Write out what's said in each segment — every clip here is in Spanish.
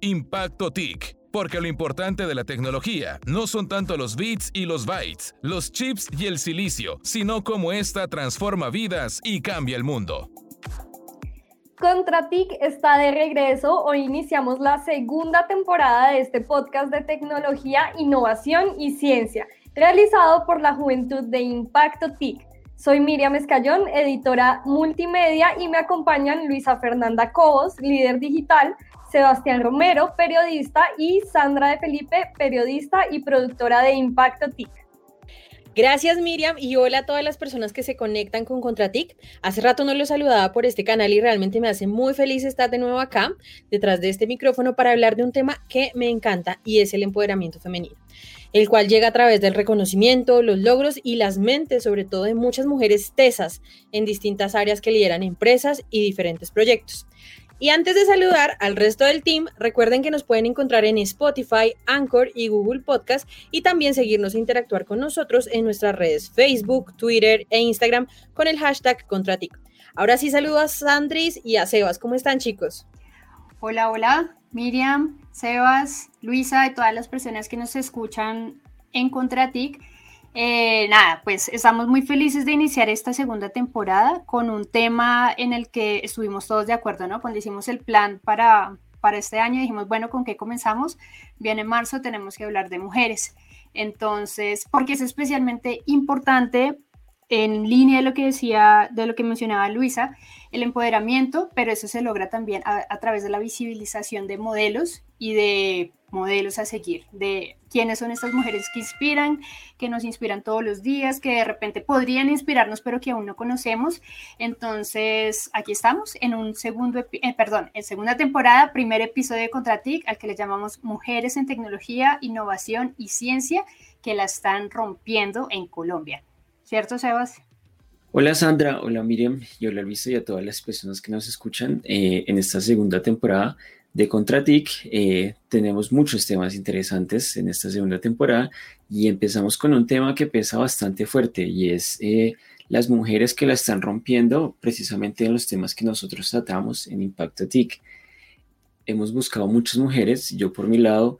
Impacto TIC. Porque lo importante de la tecnología no son tanto los bits y los bytes, los chips y el silicio, sino cómo esta transforma vidas y cambia el mundo. Contratic está de regreso. Hoy iniciamos la segunda temporada de este podcast de tecnología, innovación y ciencia, realizado por la Juventud de Impacto TIC. Soy Miriam Escayón, editora multimedia, y me acompañan Luisa Fernanda Cobos, líder digital, Sebastián Romero, periodista, y Sandra de Felipe, periodista y productora de Impacto TIC. Gracias Miriam y hola a todas las personas que se conectan con Contratic. Hace rato no los saludaba por este canal y realmente me hace muy feliz estar de nuevo acá, detrás de este micrófono, para hablar de un tema que me encanta y es el empoderamiento femenino, el cual llega a través del reconocimiento, los logros y las mentes, sobre todo de muchas mujeres tesas en distintas áreas que lideran empresas y diferentes proyectos. Y antes de saludar al resto del team, recuerden que nos pueden encontrar en Spotify, Anchor y Google Podcast y también seguirnos e interactuar con nosotros en nuestras redes Facebook, Twitter e Instagram con el hashtag Contratic. Ahora sí saludo a Sandris y a Sebas. ¿Cómo están chicos? Hola, hola, Miriam, Sebas, Luisa y todas las personas que nos escuchan en Contratic. Eh, nada, pues estamos muy felices de iniciar esta segunda temporada con un tema en el que estuvimos todos de acuerdo, ¿no? Cuando hicimos el plan para, para este año dijimos, bueno, ¿con qué comenzamos? Viene marzo, tenemos que hablar de mujeres. Entonces, porque es especialmente importante en línea de lo que decía, de lo que mencionaba Luisa, el empoderamiento, pero eso se logra también a, través de la visibilización de modelos y de modelos a seguir, de quiénes son estas mujeres que inspiran, que nos inspiran todos los días, que de repente podrían inspirarnos, pero que aún no conocemos. Entonces, aquí estamos en un segundo, eh, perdón, en segunda temporada, primer episodio de Contratic, al que le llamamos Mujeres en Tecnología, Innovación y Ciencia, que la están rompiendo en Colombia. ¿Cierto, Sebas? Hola Sandra, hola Miriam y hola Luisa y a todas las personas que nos escuchan eh, en esta segunda temporada de Contratic. Eh, tenemos muchos temas interesantes en esta segunda temporada y empezamos con un tema que pesa bastante fuerte y es eh, las mujeres que la están rompiendo precisamente en los temas que nosotros tratamos en Impacto TIC. Hemos buscado muchas mujeres, yo por mi lado,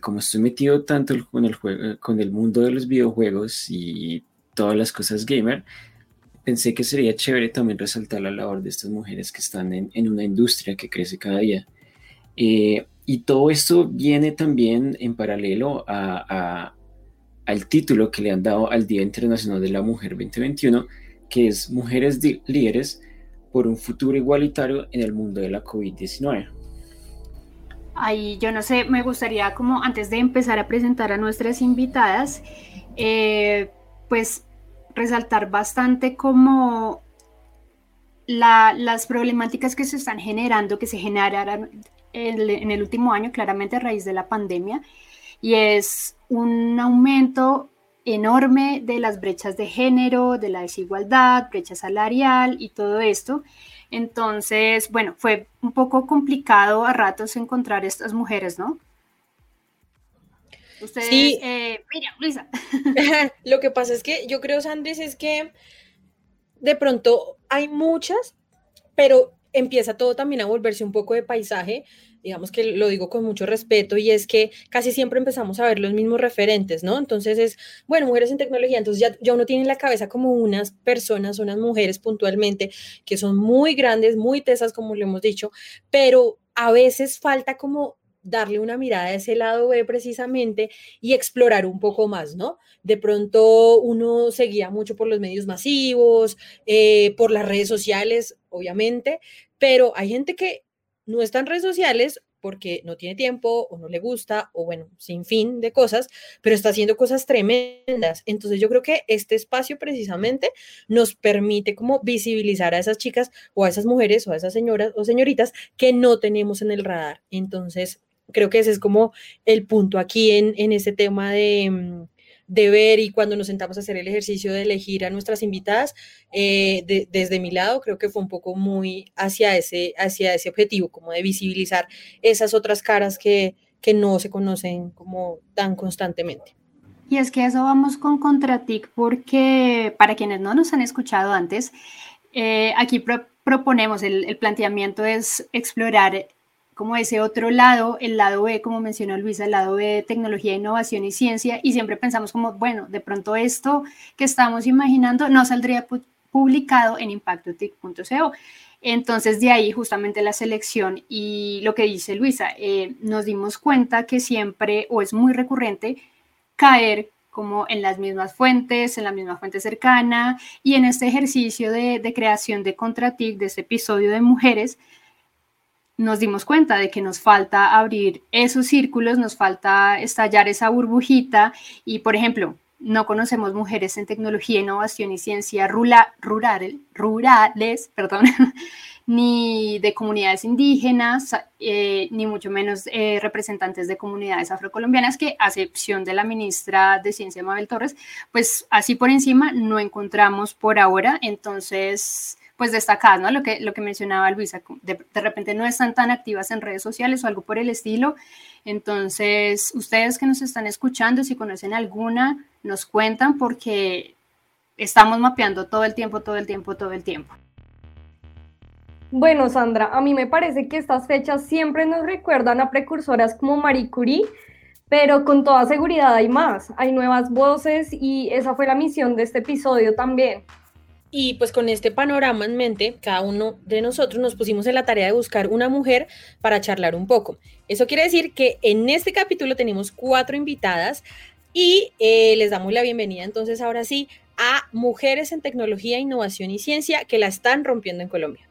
como estoy metido tanto con el, con el mundo de los videojuegos y todas las cosas gamer, pensé que sería chévere también resaltar la labor de estas mujeres que están en, una industria que crece cada día. Eh, y todo esto viene también en paralelo al título que le han dado al Día Internacional de la Mujer 2021, que es Mujeres Líderes por un futuro igualitario en el mundo de la COVID-19. Ahí yo no sé, me gustaría como antes de empezar a presentar a nuestras invitadas, eh, pues resaltar bastante como las problemáticas que se están generando, que se generaron en, el último año, claramente a raíz de la pandemia, y es un aumento enorme de las brechas de género, de la desigualdad, brecha salarial y todo esto. Entonces, bueno, fue un poco complicado a ratos encontrar estas mujeres, ¿no? Ustedes, sí. Eh, Luisa. Lo que pasa es que yo creo, Sandres, es que de pronto hay muchas, pero empieza todo también a volverse un poco de paisaje, digamos que lo digo con mucho respeto, y es que casi siempre empezamos a ver los mismos referentes, ¿no? Entonces es, bueno, mujeres en tecnología, entonces ya, uno tiene en la cabeza como unas personas, unas mujeres puntualmente, que son muy grandes, muy tesas, como le hemos dicho, pero a veces falta como darle una mirada a ese lado B precisamente y explorar un poco más, ¿no? De pronto uno seguía mucho por los medios masivos, eh, por las redes sociales, obviamente, pero hay gente que no está en redes sociales porque no tiene tiempo o no le gusta o bueno, sin fin de cosas, pero está haciendo cosas tremendas. Entonces yo creo que este espacio precisamente nos permite como visibilizar a esas chicas o a esas mujeres o a esas señoras o señoritas que no tenemos en el radar. Entonces Creo que ese es como el punto aquí en, en ese tema de, mm, de, ver y cuando nos sentamos a hacer el ejercicio de elegir a nuestras invitadas, eh, desde mi lado creo que fue un poco muy hacia ese, hacia ese objetivo, como de visibilizar esas otras caras que, que no se conocen como tan constantemente. Y es que eso vamos con Contratic porque para quienes no nos han escuchado antes, eh, aquí proponemos, el, el, planteamiento es explorar como ese otro lado, el lado B, como mencionó Luisa, el lado B de tecnología, innovación y ciencia, y siempre pensamos como, bueno, de pronto esto que estamos imaginando no saldría publicado en impactotic.co. Entonces, de ahí justamente la selección y lo que dice Luisa, eh, nos dimos cuenta que siempre o es muy recurrente caer como en las mismas fuentes, en la misma fuente cercana y en este ejercicio de, de creación de Contratic, de este episodio de mujeres, nos dimos cuenta de que nos falta abrir esos círculos, nos falta estallar esa burbujita y, por ejemplo, no conocemos mujeres en tecnología, innovación y ciencia rural, rurales, perdón, ni de comunidades indígenas, eh, ni mucho menos eh, representantes de comunidades afrocolombianas, que a excepción de la ministra de Ciencia, Mabel Torres, pues así por encima no encontramos por ahora. Entonces, pues destacadas, ¿no? Lo que, lo que mencionaba Luisa, de, de, repente no están tan activas en redes sociales o algo por el estilo. Entonces, ustedes que nos están escuchando, si conocen alguna, nos cuentan porque estamos mapeando todo el tiempo, todo el tiempo, todo el tiempo. Bueno, Sandra, a mí me parece que estas fechas siempre nos recuerdan a precursoras como Marie Curie, pero con toda seguridad hay más, hay nuevas voces y esa fue la misión de este episodio también. Y pues con este panorama en mente, cada uno de nosotros nos pusimos en la tarea de buscar una mujer para charlar un poco. Eso quiere decir que en este capítulo tenemos cuatro invitadas y eh, les damos la bienvenida entonces ahora sí a mujeres en tecnología, innovación y ciencia que la están rompiendo en Colombia.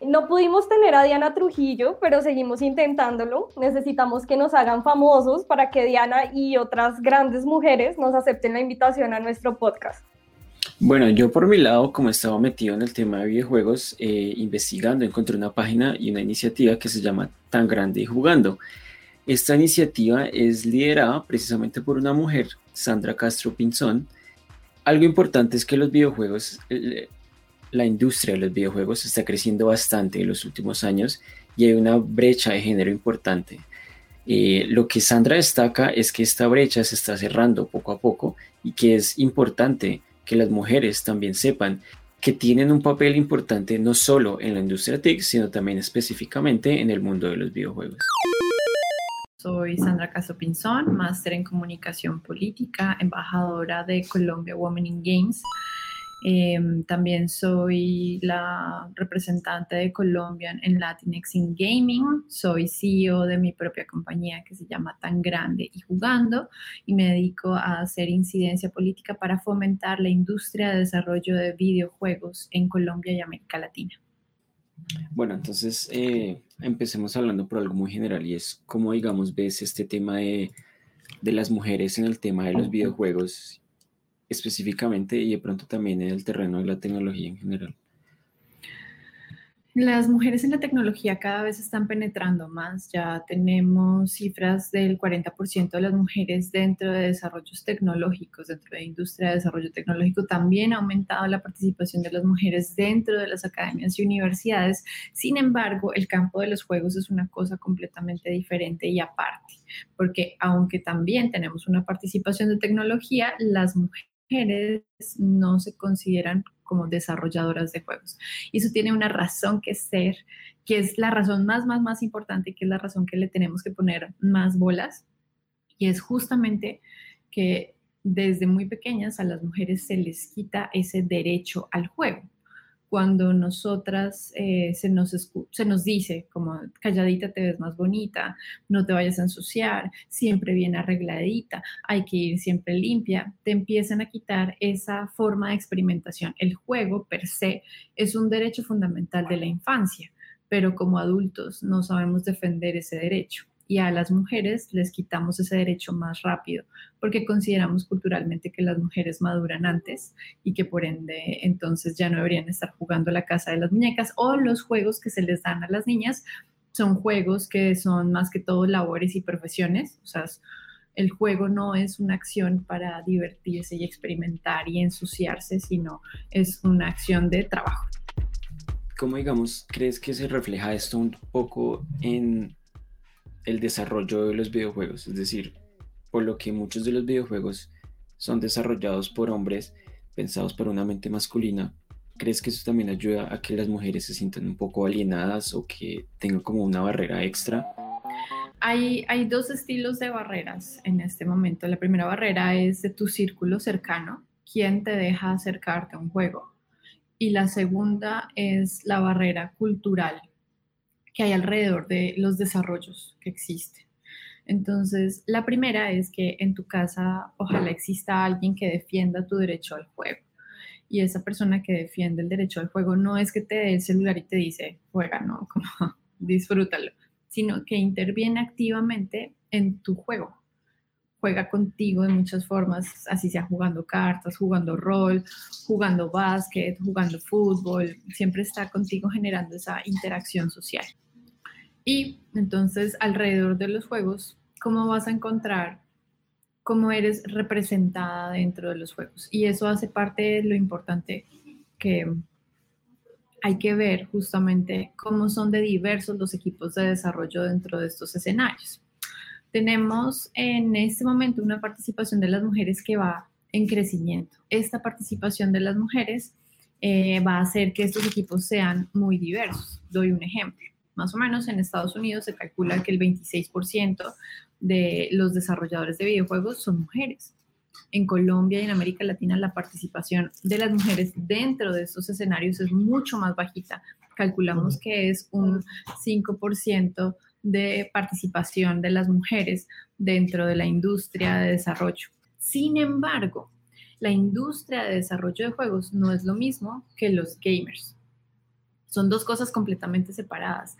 No pudimos tener a Diana Trujillo, pero seguimos intentándolo. Necesitamos que nos hagan famosos para que Diana y otras grandes mujeres nos acepten la invitación a nuestro podcast. Bueno, yo por mi lado, como estaba metido en el tema de videojuegos, eh, investigando, encontré una página y una iniciativa que se llama Tan Grande y Jugando. Esta iniciativa es liderada precisamente por una mujer, Sandra Castro Pinzón. Algo importante es que los videojuegos, la industria de los videojuegos está creciendo bastante en los últimos años y hay una brecha de género importante. Eh, lo que Sandra destaca es que esta brecha se está cerrando poco a poco y que es importante que las mujeres también sepan que tienen un papel importante no solo en la industria TIC, sino también específicamente en el mundo de los videojuegos. Soy Sandra Caso Pinzón, máster en comunicación política, embajadora de Colombia Women in Games. Em, también soy la representante de Colombia en Latinx in Gaming. Soy CEO de mi propia compañía que se llama Tan Grande y Jugando y me dedico a hacer incidencia política para fomentar la industria de desarrollo de videojuegos en Colombia y América Latina. Bueno, entonces eh, empecemos hablando por algo muy general y es cómo, digamos, ves este tema de, de las mujeres en el tema de los videojuegos específicamente y de pronto también en el terreno de la tecnología en general. Las mujeres en la tecnología cada vez están penetrando más. Ya tenemos cifras del 40% de las mujeres dentro de desarrollos tecnológicos, dentro de industria de desarrollo tecnológico. También ha aumentado la participación de las mujeres dentro de las academias y universidades. Sin embargo, el campo de los juegos es una cosa completamente diferente y aparte, porque aunque también tenemos una participación de tecnología, las mujeres mujeres no se consideran como desarrolladoras de juegos. Y eso tiene una razón que ser, que es la razón más, más, más importante, que es la razón que le tenemos que poner más bolas. Y es justamente que desde muy pequeñas a las mujeres se les quita ese derecho al juego cuando nosotras eh, se, nos se nos dice como calladita te ves más bonita, no te vayas a ensuciar, siempre bien arregladita, hay que ir siempre limpia, te empiezan a quitar esa forma de experimentación. El juego per se es un derecho fundamental de la infancia, pero como adultos no sabemos defender ese derecho y a las mujeres les quitamos ese derecho más rápido porque consideramos culturalmente que las mujeres maduran antes y que por ende entonces ya no deberían estar jugando la casa de las muñecas o los juegos que se les dan a las niñas son juegos que son más que todo labores y profesiones, o sea, el juego no es una acción para divertirse y experimentar y ensuciarse, sino es una acción de trabajo. ¿Cómo digamos, crees que se refleja esto un poco en el desarrollo de los videojuegos, es decir, por lo que muchos de los videojuegos son desarrollados por hombres pensados por una mente masculina, ¿Crees que eso también ayuda a que las mujeres se sientan un poco alienadas o que tengan como una barrera extra? Hay, dos estilos de barreras en este momento. La primera barrera es de tu círculo cercano, quién te deja acercarte a un juego. Y la segunda es la barrera cultural que hay alrededor de los desarrollos que existen. Entonces, la primera es que en tu casa ojalá exista alguien que defienda tu derecho al juego. Y esa persona que defiende el derecho al juego no es que te dé el celular y te dice, juega, no, como disfrútalo, sino que interviene activamente en tu juego. Juega contigo de muchas formas, así sea jugando cartas, jugando rol, jugando básquet, jugando fútbol, siempre está contigo generando esa interacción social. Y entonces alrededor de los juegos, ¿cómo vas a encontrar cómo eres representada dentro de los juegos? Y eso hace parte de lo importante que hay que ver justamente cómo son de diversos los equipos de desarrollo dentro de estos escenarios. Tenemos en este momento una participación de las mujeres que va en crecimiento. Esta participación de las mujeres eh, va a hacer que estos equipos sean muy diversos. Doy un ejemplo. Más o menos en Estados Unidos se calcula que el 26% de los desarrolladores de videojuegos son mujeres. En Colombia y en América Latina la participación de las mujeres dentro de estos escenarios es mucho más bajita. Calculamos que es un 5% de participación de las mujeres dentro de la industria de desarrollo. Sin embargo, la industria de desarrollo de juegos no es lo mismo que los gamers. Son dos cosas completamente separadas.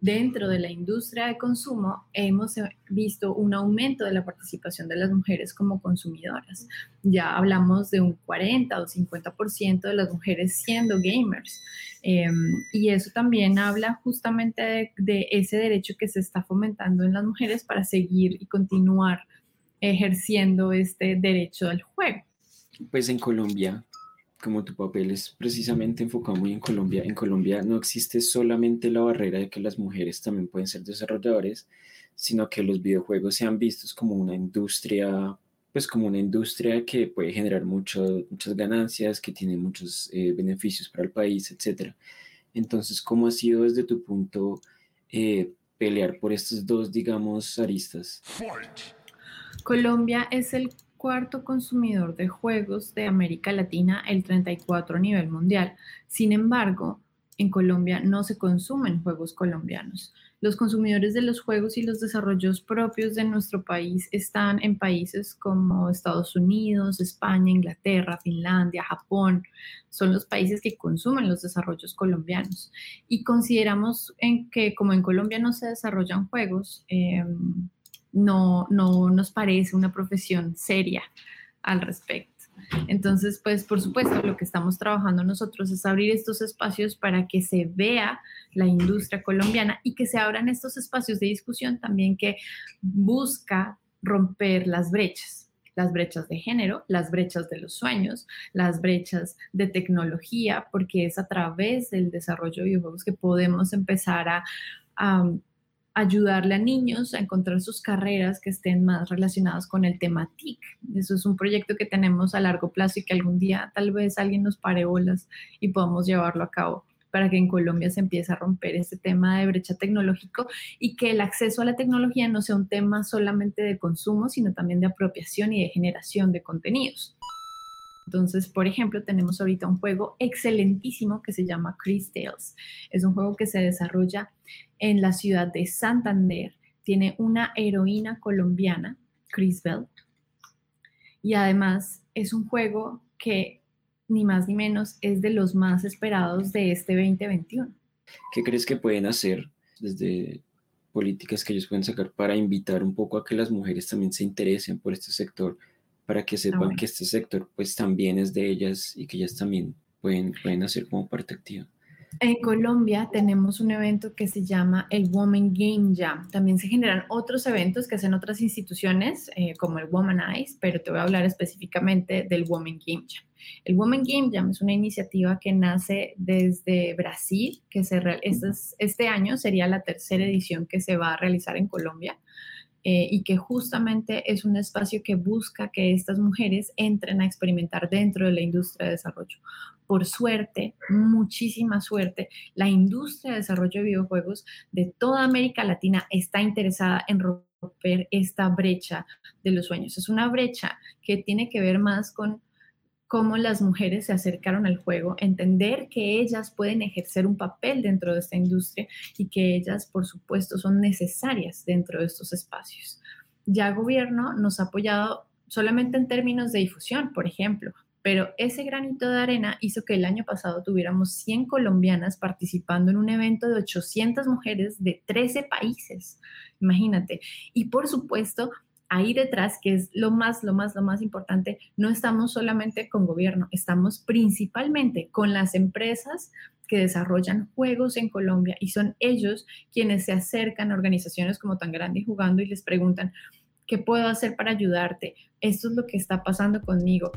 Dentro de la industria de consumo hemos visto un aumento de la participación de las mujeres como consumidoras. Ya hablamos de un 40 o 50% de las mujeres siendo gamers. Em, y eso también habla justamente de, de ese derecho que se está fomentando en las mujeres para seguir y continuar ejerciendo este derecho al juego. Pues en Colombia como tu papel es precisamente enfocado muy en Colombia, en Colombia no existe solamente la barrera de que las mujeres también pueden ser desarrolladores, sino que los videojuegos se han vistos como una industria, pues como una industria que puede generar mucho, muchas ganancias, que tiene muchos eh, beneficios para el país, etc. Entonces, ¿cómo ha sido desde tu punto eh, pelear por estos dos, digamos, aristas? Colombia es el cuarto consumidor de juegos de América Latina, el 34 a nivel mundial. Sin embargo, en Colombia no se consumen juegos colombianos. Los consumidores de los juegos y los desarrollos propios de nuestro país están en países como Estados Unidos, España, Inglaterra, Finlandia, Japón. Son los países que consumen los desarrollos colombianos. Y consideramos que como en Colombia no se desarrollan juegos, eh, no, no nos parece una profesión seria al respecto. Entonces, pues por supuesto, lo que estamos trabajando nosotros es abrir estos espacios para que se vea la industria colombiana y que se abran estos espacios de discusión también que busca romper las brechas, las brechas de género, las brechas de los sueños, las brechas de tecnología, porque es a través del desarrollo de videojuegos que podemos empezar a, a ayudarle a niños a encontrar sus carreras que estén más relacionadas con el tema TIC. Eso es un proyecto que tenemos a largo plazo y que algún día tal vez alguien nos pare bolas y podamos llevarlo a cabo para que en Colombia se empiece a romper este tema de brecha tecnológico y que el acceso a la tecnología no sea un tema solamente de consumo, sino también de apropiación y de generación de contenidos. Entonces, por ejemplo, tenemos ahorita un juego excelentísimo que se llama Chris Tales. Es un juego que se desarrolla en la ciudad de Santander. Tiene una heroína colombiana, Chris Bell. Y además es un juego que ni más ni menos es de los más esperados de este 2021. ¿Qué crees que pueden hacer desde políticas que ellos pueden sacar para invitar un poco a que las mujeres también se interesen por este sector? Para que sepan ah, que este sector pues también es de ellas y que ellas también pueden, pueden hacer como parte activa. En Colombia tenemos un evento que se llama el Woman Game Jam. También se generan otros eventos que hacen otras instituciones, eh, como el Womanize, pero te voy a hablar específicamente del Woman Game Jam. El Woman Game Jam es una iniciativa que nace desde Brasil, que se este, este año sería la tercera edición que se va a realizar en Colombia. Eh, y que justamente es un espacio que busca que estas mujeres entren a experimentar dentro de la industria de desarrollo. Por suerte, muchísima suerte, la industria de desarrollo de videojuegos de toda América Latina está interesada en romper esta brecha de los sueños. Es una brecha que tiene que ver más con cómo las mujeres se acercaron al juego, entender que ellas pueden ejercer un papel dentro de esta industria y que ellas, por supuesto, son necesarias dentro de estos espacios. Ya el gobierno nos ha apoyado solamente en términos de difusión, por ejemplo, pero ese granito de arena hizo que el año pasado tuviéramos 100 colombianas participando en un evento de 800 mujeres de 13 países. Imagínate. Y por supuesto, ahí detrás, que es lo más, lo más, lo más importante, no estamos solamente con gobierno, estamos principalmente con las empresas que desarrollan juegos en Colombia y son ellos quienes se acercan a organizaciones como Tan Grande Jugando y les preguntan, ¿qué puedo hacer para ayudarte? Esto es lo que está pasando conmigo.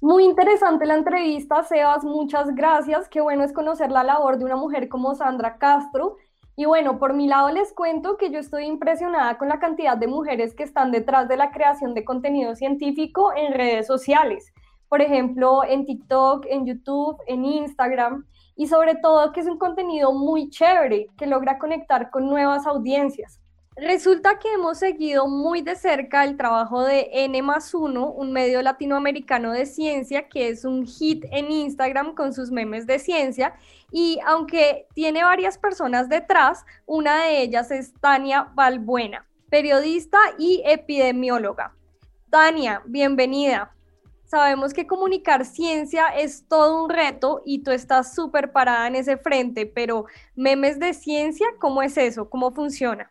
Muy interesante la entrevista, Sebas, muchas gracias. Qué bueno es conocer la labor de una mujer como Sandra Castro y bueno, por mi lado les cuento que yo estoy impresionada con la cantidad de mujeres que están detrás de la creación de contenido científico en redes sociales. Por ejemplo, en TikTok, en YouTube, en Instagram. Y sobre todo que es un contenido muy chévere que logra conectar con nuevas audiencias. Resulta que hemos seguido muy de cerca el trabajo de N más 1, un medio latinoamericano de ciencia que es un hit en Instagram con sus memes de ciencia. Y aunque tiene varias personas detrás, una de ellas es Tania Valbuena, periodista y epidemióloga. Tania, bienvenida. Sabemos que comunicar ciencia es todo un reto y tú estás súper parada en ese frente, pero memes de ciencia, ¿cómo es eso? ¿Cómo funciona?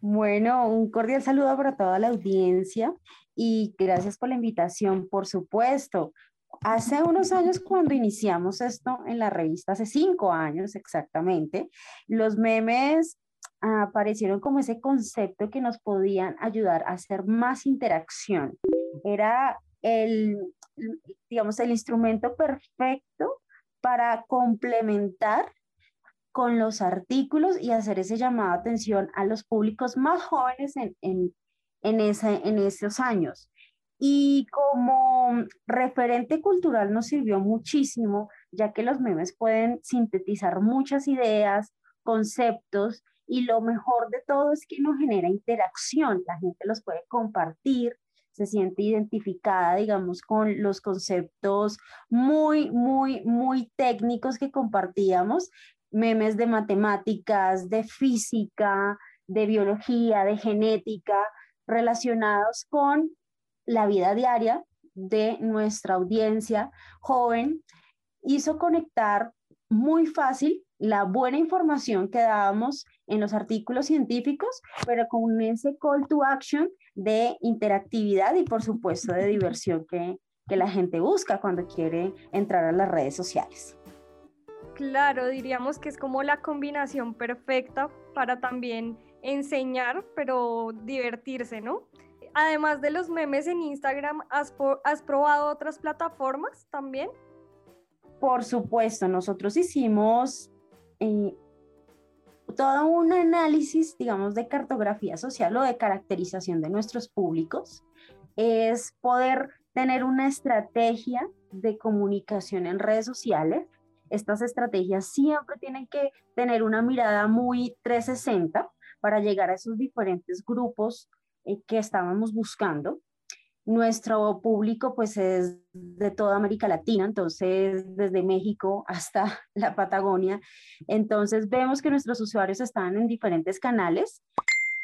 Bueno, un cordial saludo para toda la audiencia y gracias por la invitación, por supuesto. Hace unos años, cuando iniciamos esto en la revista, hace cinco años exactamente, los memes aparecieron como ese concepto que nos podían ayudar a hacer más interacción. Era el, digamos, el instrumento perfecto para complementar con los artículos y hacer ese llamado de atención a los públicos más jóvenes en, en, en, ese, en esos años. Y como referente cultural nos sirvió muchísimo, ya que los memes pueden sintetizar muchas ideas, conceptos, y lo mejor de todo es que nos genera interacción, la gente los puede compartir, se siente identificada, digamos, con los conceptos muy, muy, muy técnicos que compartíamos, memes de matemáticas, de física, de biología, de genética, relacionados con la vida diaria de nuestra audiencia joven, hizo conectar muy fácil la buena información que dábamos en los artículos científicos, pero con ese call to action de interactividad y por supuesto de diversión que, que la gente busca cuando quiere entrar a las redes sociales. Claro, diríamos que es como la combinación perfecta para también enseñar, pero divertirse, ¿no? Además de los memes en Instagram, ¿has, has probado otras plataformas también? Por supuesto, nosotros hicimos eh, todo un análisis, digamos, de cartografía social o de caracterización de nuestros públicos, es poder tener una estrategia de comunicación en redes sociales. Estas estrategias siempre tienen que tener una mirada muy 360 para llegar a esos diferentes grupos eh, que estábamos buscando. Nuestro público pues es de toda América Latina, entonces desde México hasta la Patagonia. Entonces vemos que nuestros usuarios están en diferentes canales.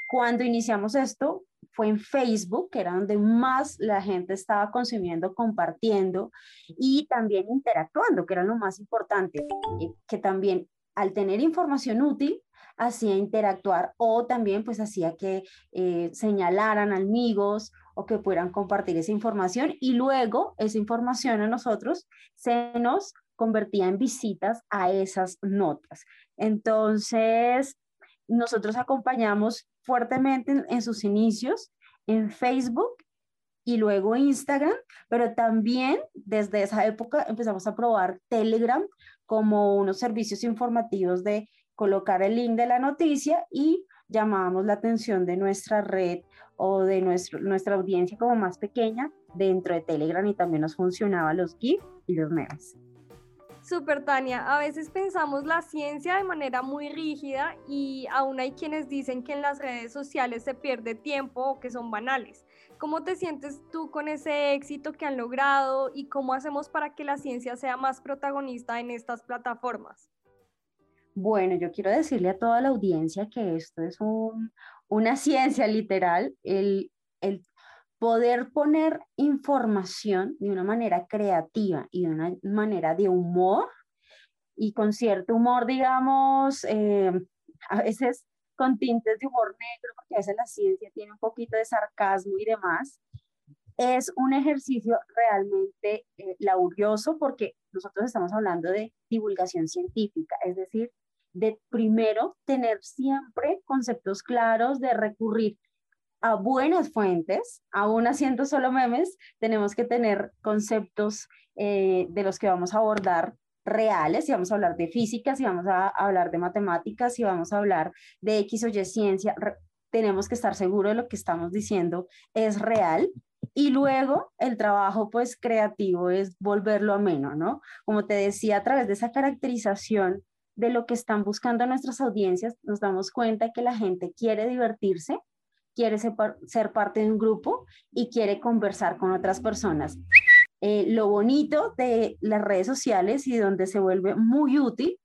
Cuando iniciamos esto fue en Facebook, que era donde más la gente estaba consumiendo, compartiendo y también interactuando, que era lo más importante, que también al tener información útil, hacía interactuar o también pues hacía que eh, señalaran amigos o que puedan compartir esa información y luego esa información a nosotros se nos convertía en visitas a esas notas. Entonces, nosotros acompañamos fuertemente en, sus inicios en Facebook y luego Instagram, pero también desde esa época empezamos a probar Telegram como unos servicios informativos de colocar el link de la noticia y llamábamos la atención de nuestra red o de nuestro, nuestra audiencia como más pequeña dentro de Telegram y también nos funcionaban los GIF y los memes. Super Tania, a veces pensamos la ciencia de manera muy rígida y aún hay quienes dicen que en las redes sociales se pierde tiempo o que son banales. ¿Cómo te sientes tú con ese éxito que han logrado y cómo hacemos para que la ciencia sea más protagonista en estas plataformas? Bueno, yo quiero decirle a toda la audiencia que esto es una ciencia literal, el, el poder poner información de una manera creativa y de una manera de humor y con cierto humor, digamos, eh, a veces con tintes de humor negro, porque a veces la ciencia tiene un poquito de sarcasmo y demás, es un ejercicio realmente eh, laborioso porque nosotros estamos hablando de divulgación científica, es decir, de primero tener siempre conceptos claros, de recurrir a buenas fuentes, aún haciendo solo memes, tenemos que tener conceptos eh, de los que vamos a abordar reales, si vamos a hablar de física, si vamos a hablar de matemáticas, si vamos a hablar de X o Y ciencia, tenemos que estar seguros de lo que estamos diciendo es real. Y luego el trabajo pues creativo es volverlo ameno, ¿no? Como te decía, a través de esa caracterización de lo que están buscando nuestras audiencias, nos damos cuenta que la gente quiere divertirse, quiere ser, parte de un grupo y quiere conversar con otras personas. Eh, lo bonito de las redes sociales y donde se vuelve muy útil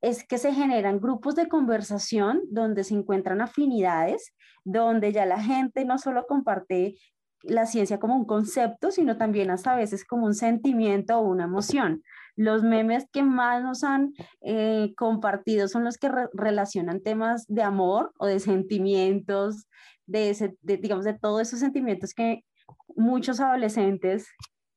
es que se generan grupos de conversación donde se encuentran afinidades, donde ya la gente no solo comparte la ciencia como un concepto, sino también hasta a veces como un sentimiento o una emoción. Los memes que más nos han eh, compartido son los que relacionan temas de amor o de sentimientos, de, digamos, de todos esos sentimientos que muchos adolescentes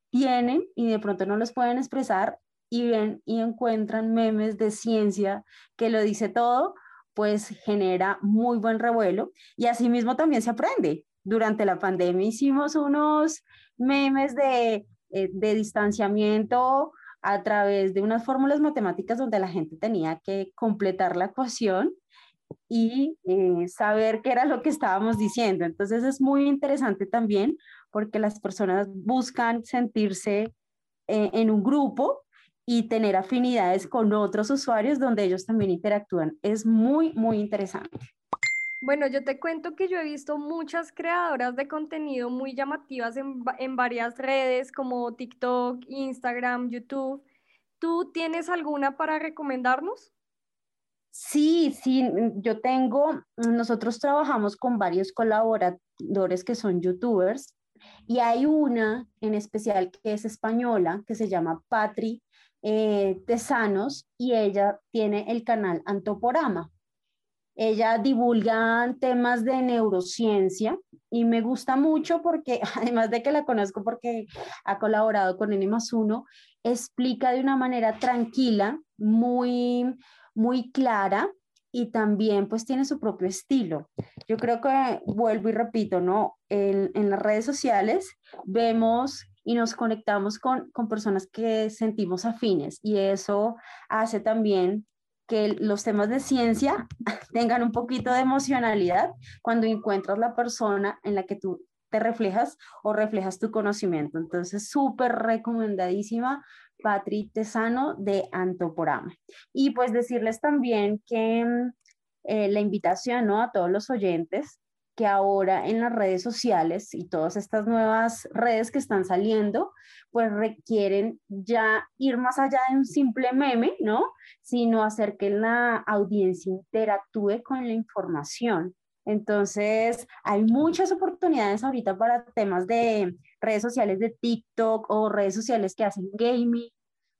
tienen y de pronto no los pueden expresar y ven y encuentran memes de ciencia que lo dice todo, pues genera muy buen revuelo y asimismo también se aprende. Durante la pandemia hicimos unos memes de, eh, de distanciamiento a través de unas fórmulas matemáticas donde la gente tenía que completar la ecuación y eh, saber qué era lo que estábamos diciendo. Entonces es muy interesante también porque las personas buscan sentirse eh, en un grupo y tener afinidades con otros usuarios donde ellos también interactúan. Es muy, muy interesante. Bueno, yo te cuento que yo he visto muchas creadoras de contenido muy llamativas en, en varias redes como TikTok, Instagram, YouTube. ¿Tú tienes alguna para recomendarnos? Sí, sí, mm, yo tengo, nosotros trabajamos con varios colaboradores que son youtubers y hay una en especial que es española, que se llama Patri eh, Tesanos y ella tiene el canal Antoporama. Ella divulga temas de neurociencia y me gusta mucho porque, además de que la conozco porque ha colaborado con N más uno, explica de una manera tranquila, muy, muy clara y también pues tiene su propio estilo. Yo creo que, vuelvo y repito, ¿no? En, en las redes sociales vemos y nos conectamos con, con personas que sentimos afines y eso hace también que los temas de ciencia tengan un poquito de emocionalidad cuando encuentras la persona en la que tú te reflejas o reflejas tu conocimiento. Entonces, súper recomendadísima Patri Tesano de Antoporama. Y pues decirles también que mm, eh, la invitación ¿no? a todos los oyentes que ahora en las redes sociales y todas estas nuevas redes que están saliendo, pues requieren ya ir más allá de un simple meme, ¿no? Sino hacer que la audiencia interactúe con la información. Entonces, hay muchas oportunidades ahorita para temas de redes sociales de TikTok o redes sociales que hacen gaming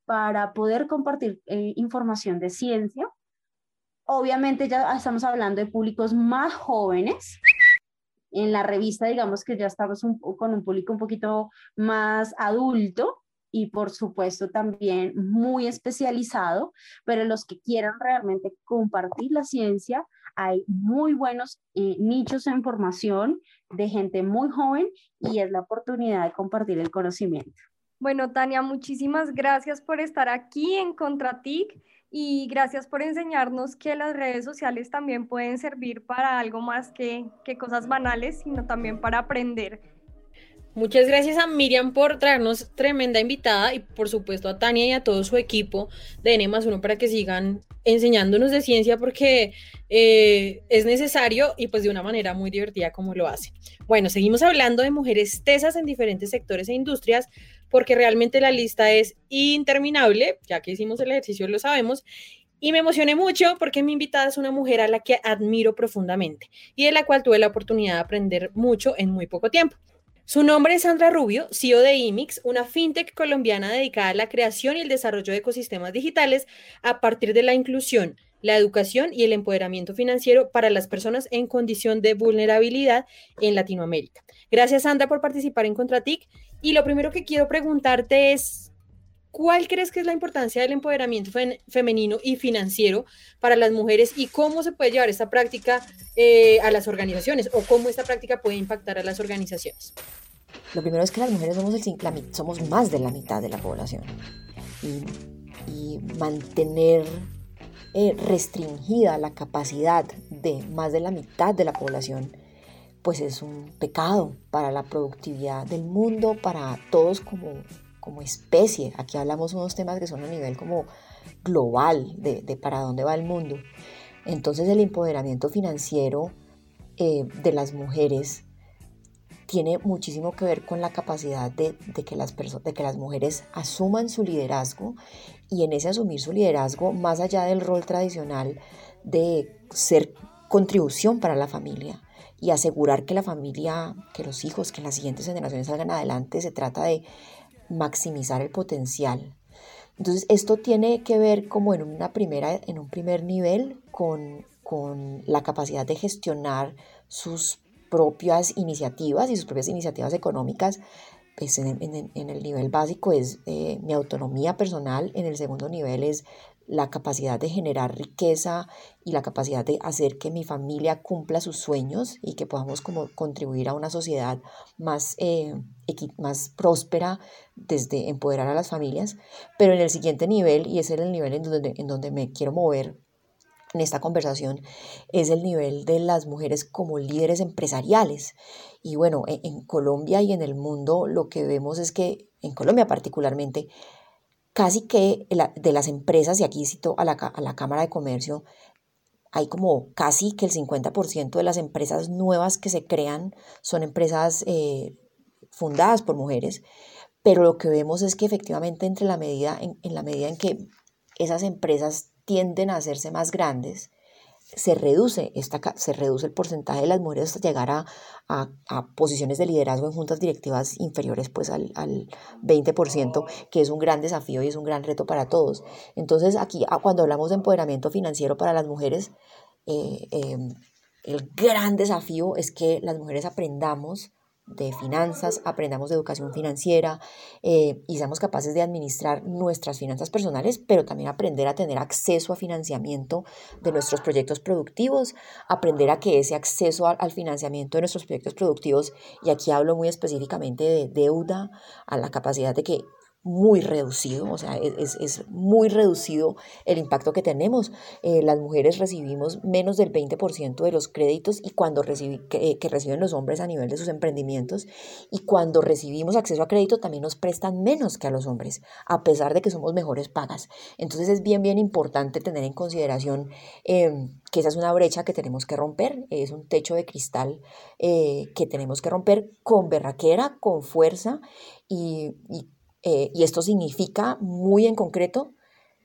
para poder compartir eh, información de ciencia. Obviamente ya estamos hablando de públicos más jóvenes. En la revista, digamos que ya estamos con un público un poquito más adulto y por supuesto también muy especializado, pero los que quieran realmente compartir la ciencia, hay muy buenos eh, nichos de información de gente muy joven y es la oportunidad de compartir el conocimiento. Bueno, Tania, muchísimas gracias por estar aquí en ContraTIC. Y gracias por enseñarnos que las redes sociales también pueden servir para algo más que, que cosas banales, sino también para aprender. Muchas gracias a Miriam por traernos tremenda invitada y por supuesto a Tania y a todo su equipo de N más uno para que sigan enseñándonos de ciencia porque eh, es necesario y pues de una manera muy divertida como lo hace. Bueno, seguimos hablando de mujeres tesas en diferentes sectores e industrias porque realmente la lista es interminable, ya que hicimos el ejercicio lo sabemos, y me emocioné mucho porque mi invitada es una mujer a la que admiro profundamente y de la cual tuve la oportunidad de aprender mucho en muy poco tiempo. Su nombre es Sandra Rubio, CEO de IMIX, una fintech colombiana dedicada a la creación y el desarrollo de ecosistemas digitales a partir de la inclusión, la educación y el empoderamiento financiero para las personas en condición de vulnerabilidad en Latinoamérica. Gracias, Sandra, por participar en Contratic. Y lo primero que quiero preguntarte es, ¿cuál crees que es la importancia del empoderamiento femenino y financiero para las mujeres y cómo se puede llevar esta práctica eh, a las organizaciones o cómo esta práctica puede impactar a las organizaciones? Lo primero es que las mujeres somos, somos más de la mitad de la población y, mantener eh, restringida la capacidad de más de la mitad de la población pues es un pecado para la productividad del mundo, para todos como, como especie. Aquí hablamos unos temas que son a nivel como global de, para dónde va el mundo. Entonces el empoderamiento financiero eh, de las mujeres tiene muchísimo que ver con la capacidad de, que las de que las mujeres asuman su liderazgo y en ese asumir su liderazgo, más allá del rol tradicional de ser contribución para la familia, y asegurar que la familia, que los hijos, que las siguientes generaciones salgan adelante, se trata de maximizar el potencial. Entonces, esto tiene que ver como en, una primera, en un primer nivel con, con la capacidad de gestionar sus propias iniciativas y sus propias iniciativas económicas. Pues en, en, el nivel básico es eh, mi autonomía personal, en el segundo nivel es la capacidad de generar riqueza y la capacidad de hacer que mi familia cumpla sus sueños y que podamos como contribuir a una sociedad más, eh, más próspera desde empoderar a las familias. Pero en el siguiente nivel, y ese es el nivel en donde, en donde me quiero mover en esta conversación, es el nivel de las mujeres como líderes empresariales. Y bueno, en, en Colombia y en el mundo lo que vemos es que, en Colombia particularmente, casi que de las empresas, y aquí cito a la, a la Cámara de Comercio, hay como casi que el 50% de las empresas nuevas que se crean son empresas eh, fundadas por mujeres, pero lo que vemos es que efectivamente entre la medida, en, en la medida en que esas empresas tienden a hacerse más grandes, se reduce, esta, se reduce el porcentaje de las mujeres hasta llegar a, a, posiciones de liderazgo en juntas directivas inferiores pues al, al, 20%, que es un gran desafío y es un gran reto para todos. Entonces aquí ah, cuando hablamos de empoderamiento financiero para las mujeres, eh, em, el gran desafío es que las mujeres aprendamos de finanzas, aprendamos de educación financiera eh, y seamos capaces de administrar nuestras finanzas personales, pero también aprender a tener acceso a financiamiento de nuestros proyectos productivos, aprender a que ese acceso al financiamiento de nuestros proyectos productivos, y aquí hablo muy específicamente de deuda, a la capacidad de que muy reducido, o sea, es, es muy reducido el impacto que tenemos. Eh, las mujeres recibimos menos del 20% de los créditos y cuando recibi, que, que, reciben los hombres a nivel de sus emprendimientos y cuando recibimos acceso a crédito también nos prestan menos que a los hombres, a pesar de que somos mejores pagas. Entonces es bien, bien importante tener en consideración em, que esa es una brecha que tenemos que romper, es un techo de cristal eh, que tenemos que romper con berraquera, con fuerza y, y eh, y esto significa muy en concreto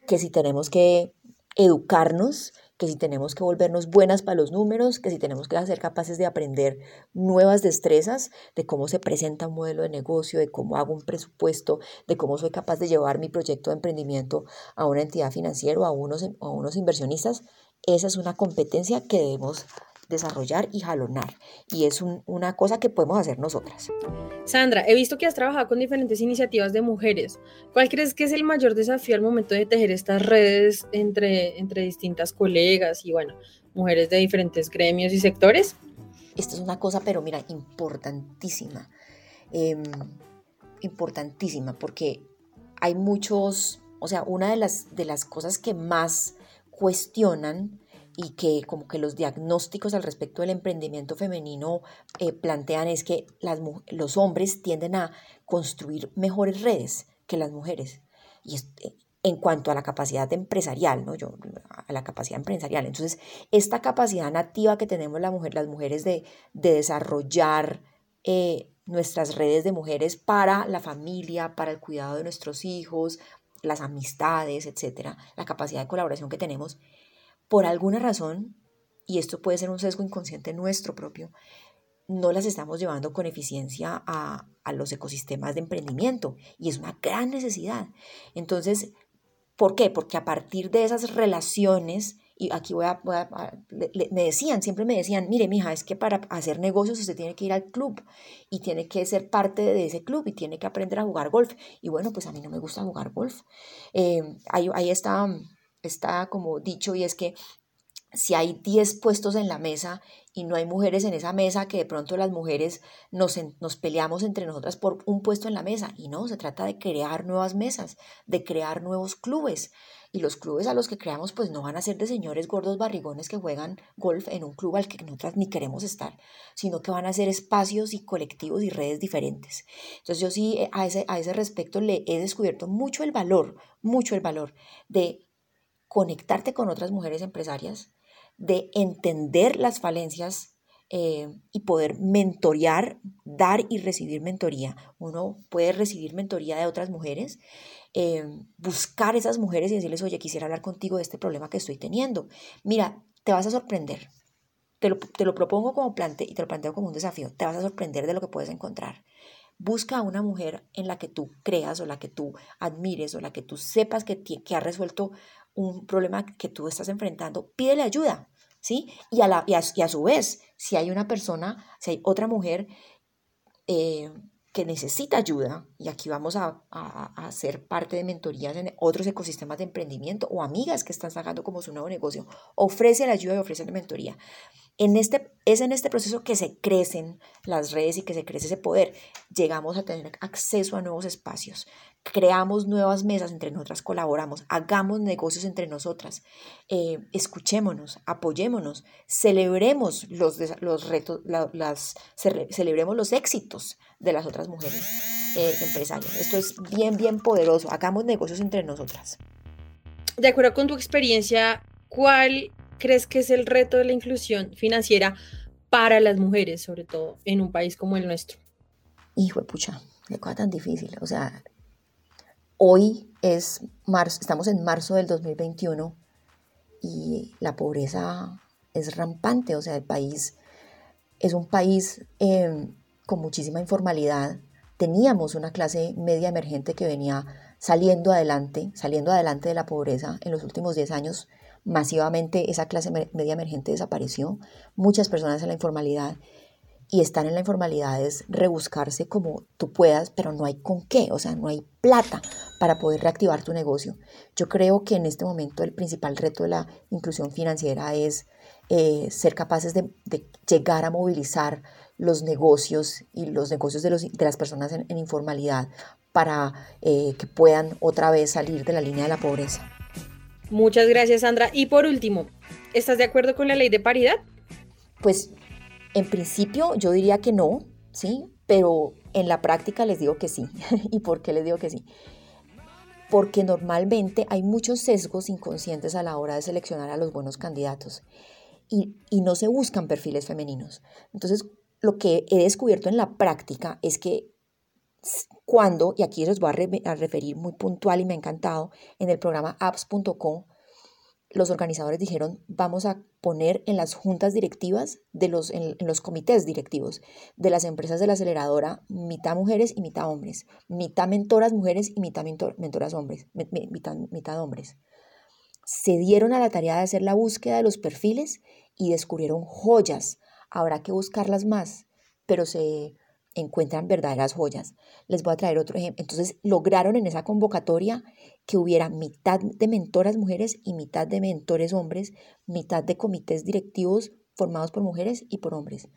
que si tenemos que educarnos, que si tenemos que volvernos buenas para los números, que si tenemos que ser capaces de aprender nuevas destrezas de cómo se presenta un modelo de negocio, de cómo hago un presupuesto, de cómo soy capaz de llevar mi proyecto de emprendimiento a una entidad financiera o a unos, a unos inversionistas, esa es una competencia que debemos desarrollar y jalonar. Y es una cosa que podemos hacer nosotras. Sandra, he visto que has trabajado con diferentes iniciativas de mujeres. ¿Cuál crees que es el mayor desafío al momento de tejer estas redes entre, entre distintas colegas y, bueno, mujeres de diferentes gremios y sectores? Esto es una cosa, pero mira, importantísima. Em, importantísima, porque hay muchos o sea, una de las, de las cosas que más cuestionan y que como que los diagnósticos al respecto del emprendimiento femenino eh, plantean es que las, los hombres tienden a construir mejores redes que las mujeres. Y eh, en cuanto a la capacidad empresarial, ¿no? Yo, a la capacidad empresarial. Entonces, esta capacidad nativa que tenemos la mujer, las mujeres de, de desarrollar eh, nuestras redes de mujeres para la familia, para el cuidado de nuestros hijos, las amistades, etcétera, la capacidad de colaboración que tenemos, por alguna razón, y esto puede ser un sesgo inconsciente nuestro propio, no las estamos llevando con eficiencia a, los ecosistemas de emprendimiento y es una gran necesidad. Entonces, ¿por qué? Porque a partir de esas relaciones, y aquí voy a, me decían, siempre me decían, mire, mija, es que para hacer negocios usted tiene que ir al club y tiene que ser parte de ese club y tiene que aprender a jugar golf. Y bueno, pues a mí no me gusta jugar golf. Eh, está, está como dicho y es que si hay 10 puestos en la mesa y no hay mujeres en esa mesa, que de pronto las mujeres nos, nos, peleamos entre nosotras por un puesto en la mesa. Y no, se trata de crear nuevas mesas, de crear nuevos clubes. Y los clubes a los que creamos pues no van a ser de señores gordos barrigones que juegan golf en un club al que nosotras ni queremos estar, sino que van a ser espacios y colectivos y redes diferentes. Entonces yo sí eh, a ese, a ese respecto le he descubierto mucho el valor, mucho el valor de conectarte con otras mujeres empresarias, de entender las falencias eh, y poder mentorear, dar y recibir mentoría. Uno puede recibir mentoría de otras mujeres, eh, buscar esas mujeres y decirles, oye, quisiera hablar contigo de este problema que estoy teniendo. Mira, te vas a sorprender. Te lo, te lo propongo como plante y te lo planteo como un desafío. Te vas a sorprender de lo que puedes encontrar. Busca a una mujer en la que tú creas o la que tú admires o la que tú sepas que, que ha resuelto un problema que tú estás enfrentando, pídele ayuda, ¿sí? Y a, la, y a, su vez, si hay una persona, si hay otra mujer eh, que necesita ayuda, y aquí vamos a, a, a, ser parte de mentorías en otros ecosistemas de emprendimiento o amigas que están sacando como su nuevo negocio, ofrece la ayuda y ofrece la mentoría. En este, es en este proceso que se crecen las redes y que se crece ese poder. Llegamos a tener acceso a nuevos espacios, creamos nuevas mesas entre nosotras, colaboramos, hagamos negocios entre nosotras, eh, escuchémonos, apoyémonos, celebremos los, los retos, las, celebremos los éxitos de las otras mujeres eh, empresarias. Esto es bien, bien poderoso. Hagamos negocios entre nosotras. De acuerdo con tu experiencia, ¿cuál crees que es el reto de la inclusión financiera para las mujeres, sobre todo en un país como el nuestro? Hijo de pucha, qué cosa tan difícil. O sea, hoy es marzo, estamos en marzo del 2021 y la pobreza es rampante. O sea, el país es un país em, con muchísima informalidad. Teníamos una clase media emergente que venía saliendo adelante, saliendo adelante de la pobreza en los últimos 10 años masivamente esa clase media emergente desapareció, muchas personas en la informalidad y estar en la informalidad es rebuscarse como tú puedas, pero no hay con qué, o sea, no hay plata para poder reactivar tu negocio. Yo creo que en este momento el principal reto de la inclusión financiera es eh, ser capaces de, llegar a movilizar los negocios y los negocios de, los, de las personas en, informalidad para eh, que puedan otra vez salir de la línea de la pobreza. Muchas gracias, Sandra. Y por último, ¿estás de acuerdo con la ley de paridad? Pues en principio yo diría que no, ¿sí? Pero en la práctica les digo que sí. ¿Y por qué les digo que sí? Porque normalmente hay muchos sesgos inconscientes a la hora de seleccionar a los buenos candidatos y, y no se buscan perfiles femeninos. Entonces, lo que he descubierto en la práctica es que cuando, y aquí les voy a, referir muy puntual y me ha encantado, en el programa apps.com, los organizadores dijeron, vamos a poner en las juntas directivas, de los, en, los comités directivos de las empresas de la aceleradora, mitad mujeres y mitad hombres, mitad mentoras mujeres y mitad mentoras hombres, mitad, mitad hombres. Se dieron a la tarea de hacer la búsqueda de los perfiles y descubrieron joyas. Habrá que buscarlas más, pero se encuentran verdaderas joyas. Les voy a traer otro ejemplo. Entonces lograron en esa convocatoria que hubiera mitad de mentoras mujeres y mitad de mentores hombres, mitad de comités directivos formados por mujeres y por hombres.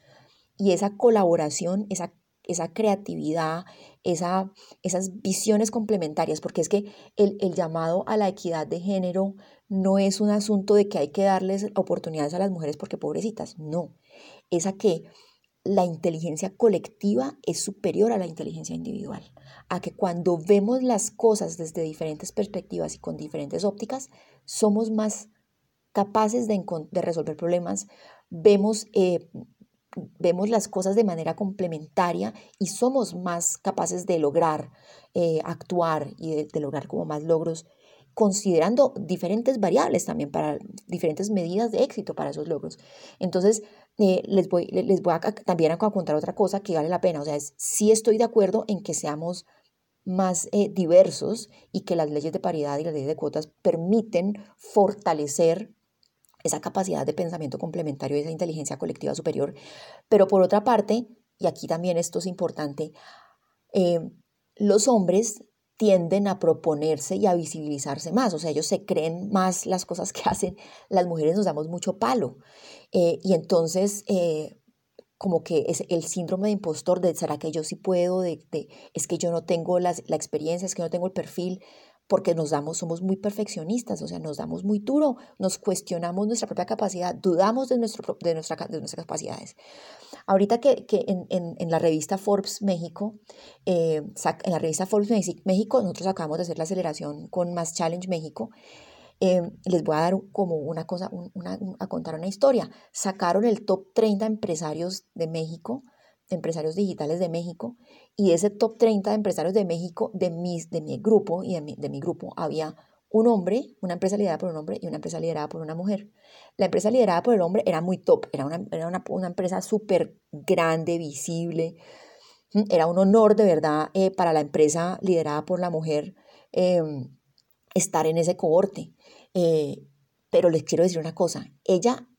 Y esa colaboración, esa esa creatividad, esa, esas visiones complementarias, porque es que el, el llamado a la equidad de género no es un asunto de que hay que darles oportunidades a las mujeres porque pobrecitas, no, es a que la inteligencia colectiva es superior a la inteligencia individual, a que cuando vemos las cosas desde diferentes perspectivas y con diferentes ópticas, somos más capaces de, resolver problemas, vemos, eh, vemos las cosas de manera complementaria y somos más capaces de lograr eh, actuar y de, de lograr como más logros considerando diferentes variables también para diferentes medidas de éxito para esos logros. Entonces, eh, les, voy, les voy a también a contar otra cosa que vale la pena. O sea, es, sí estoy de acuerdo en que seamos más eh, diversos y que las leyes de paridad y las leyes de cuotas permiten fortalecer esa capacidad de pensamiento complementario y esa inteligencia colectiva superior. Pero por otra parte, y aquí también esto es importante, eh, los hombres tienden a proponerse y a visibilizarse más, o sea, ellos se creen más las cosas que hacen, las mujeres nos damos mucho palo. Eh, y entonces, eh, como que es el síndrome de impostor de, ¿será que yo sí puedo? De, es que yo no tengo la, la experiencia, es que no tengo el perfil, porque nos damos, somos muy perfeccionistas, o sea, nos damos muy duro, nos cuestionamos nuestra propia capacidad, dudamos de, nuestro, de, nuestra, de nuestras capacidades. Ahorita que, que en, en, en, la revista Forbes México, eh, en la revista Forbes México, nosotros acabamos de hacer la aceleración con Más Challenge México, eh, les voy a dar como una cosa, una, a contar una historia. Sacaron el top 30 empresarios de México, empresarios digitales de México, y ese top 30 de empresarios de México, de, mis, de mi grupo y de mi, de mi grupo, había un hombre, una empresa liderada por un hombre y una empresa liderada por una mujer. La empresa liderada por el hombre era muy top, era una, era una, una empresa súper grande, visible. Era un honor de verdad eh, para la empresa liderada por la mujer eh, estar en ese cohorte. Eh, pero les quiero decir una cosa, ella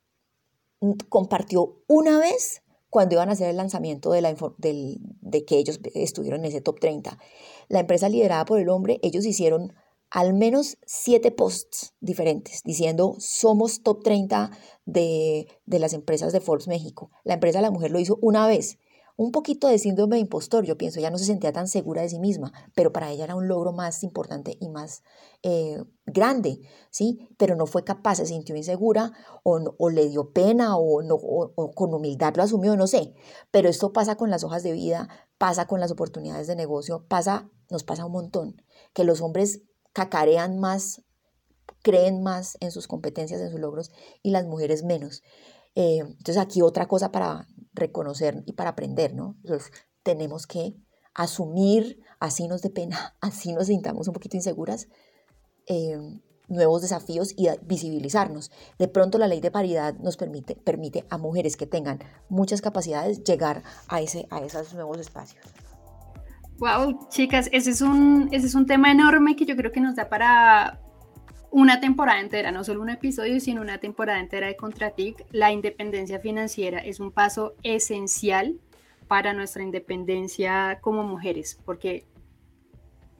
compartió una vez cuando iban a hacer el lanzamiento de, la, de que ellos estuvieron en ese top 30. La empresa liderada por el hombre, ellos hicieron al menos siete posts diferentes diciendo somos top 30 de, de las empresas de Forbes México. La empresa de la mujer lo hizo una vez un poquito de síndrome de impostor, yo pienso, ya no se sentía tan segura de sí misma, pero para ella era un logro más importante y más eh, grande, ¿sí? Pero no fue capaz, se sintió insegura o, o le dio pena o, no, o, con humildad lo asumió, no sé. Pero esto pasa con las hojas de vida, pasa con las oportunidades de negocio, pasa, nos pasa un montón, que los hombres cacarean más, creen más en sus competencias, en sus logros y las mujeres menos. Eh, entonces aquí otra cosa para reconocer y para aprender, ¿no? Entonces tenemos que asumir, así nos de pena, así nos sintamos un poquito inseguras, eh, nuevos desafíos y visibilizarnos. De pronto la ley de paridad nos permite, permite a mujeres que tengan muchas capacidades llegar a, ese, a esos nuevos espacios. Wow, chicas, ese es, un, ese es un tema enorme que yo creo que nos da para una temporada entera, no solo un episodio, sino una temporada entera de Contratic. La independencia financiera es un paso esencial para nuestra independencia como mujeres, porque,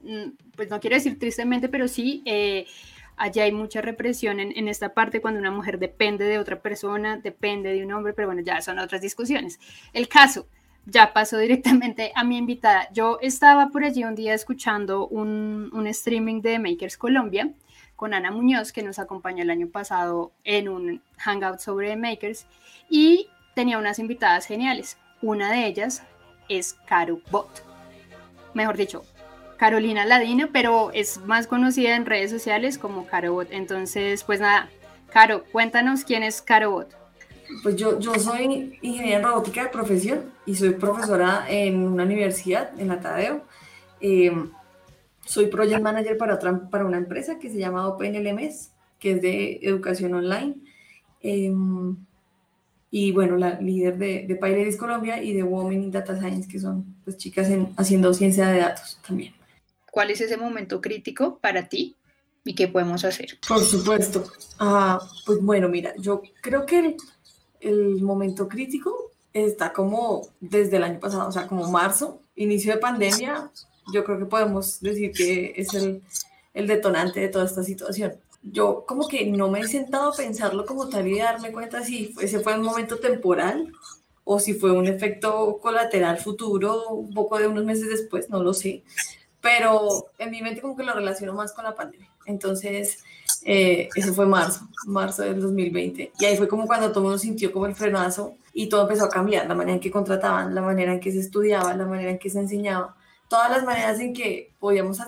mm, pues no quiero decir tristemente, pero sí, eh, allá hay mucha represión en, en, esta parte cuando una mujer depende de otra persona, depende de un hombre, pero bueno, ya son otras discusiones. El caso ya pasó directamente a mi invitada. Yo estaba por allí un día escuchando un, un streaming de Makers Colombia con Ana Muñoz, que nos acompañó el año pasado en un hangout sobre makers, y tenía unas invitadas geniales. Una de ellas es Caro Bot, mejor dicho, Carolina Ladino, pero es más conocida en redes sociales como Caro Bot. Entonces, pues nada, Caro, cuéntanos quién es Caro Bot. Pues yo, yo soy ingeniera en robótica de profesión y soy profesora en una universidad, en Atadeo. Eh, soy project manager para, otra, para una empresa que se llama OpenLMS, que es de educación online. Em, y bueno, la líder de, de Colombia y de Women in Data Science, que son pues, chicas en, haciendo ciencia de datos también. ¿Cuál es ese momento crítico para ti y qué podemos hacer? Por supuesto. Ah, pues bueno, mira, yo creo que el, el momento crítico está como desde el año pasado, o sea, como marzo, inicio de pandemia, yo creo que podemos decir que es el, el detonante de toda esta situación. Yo como que no me he sentado a pensarlo como tal y darme cuenta si ese fue un momento temporal o si fue un efecto colateral futuro, un poco de unos meses después, no lo sé, pero en mi mente como que lo relaciono más con la pandemia. Entonces, eh, eso fue marzo, marzo del 2020. Y ahí fue como cuando todo mundo sintió como el frenazo y todo empezó a cambiar, la manera en que contrataban, la manera en que se estudiaba, la manera en que se enseñaba, todas las maneras en que podíamos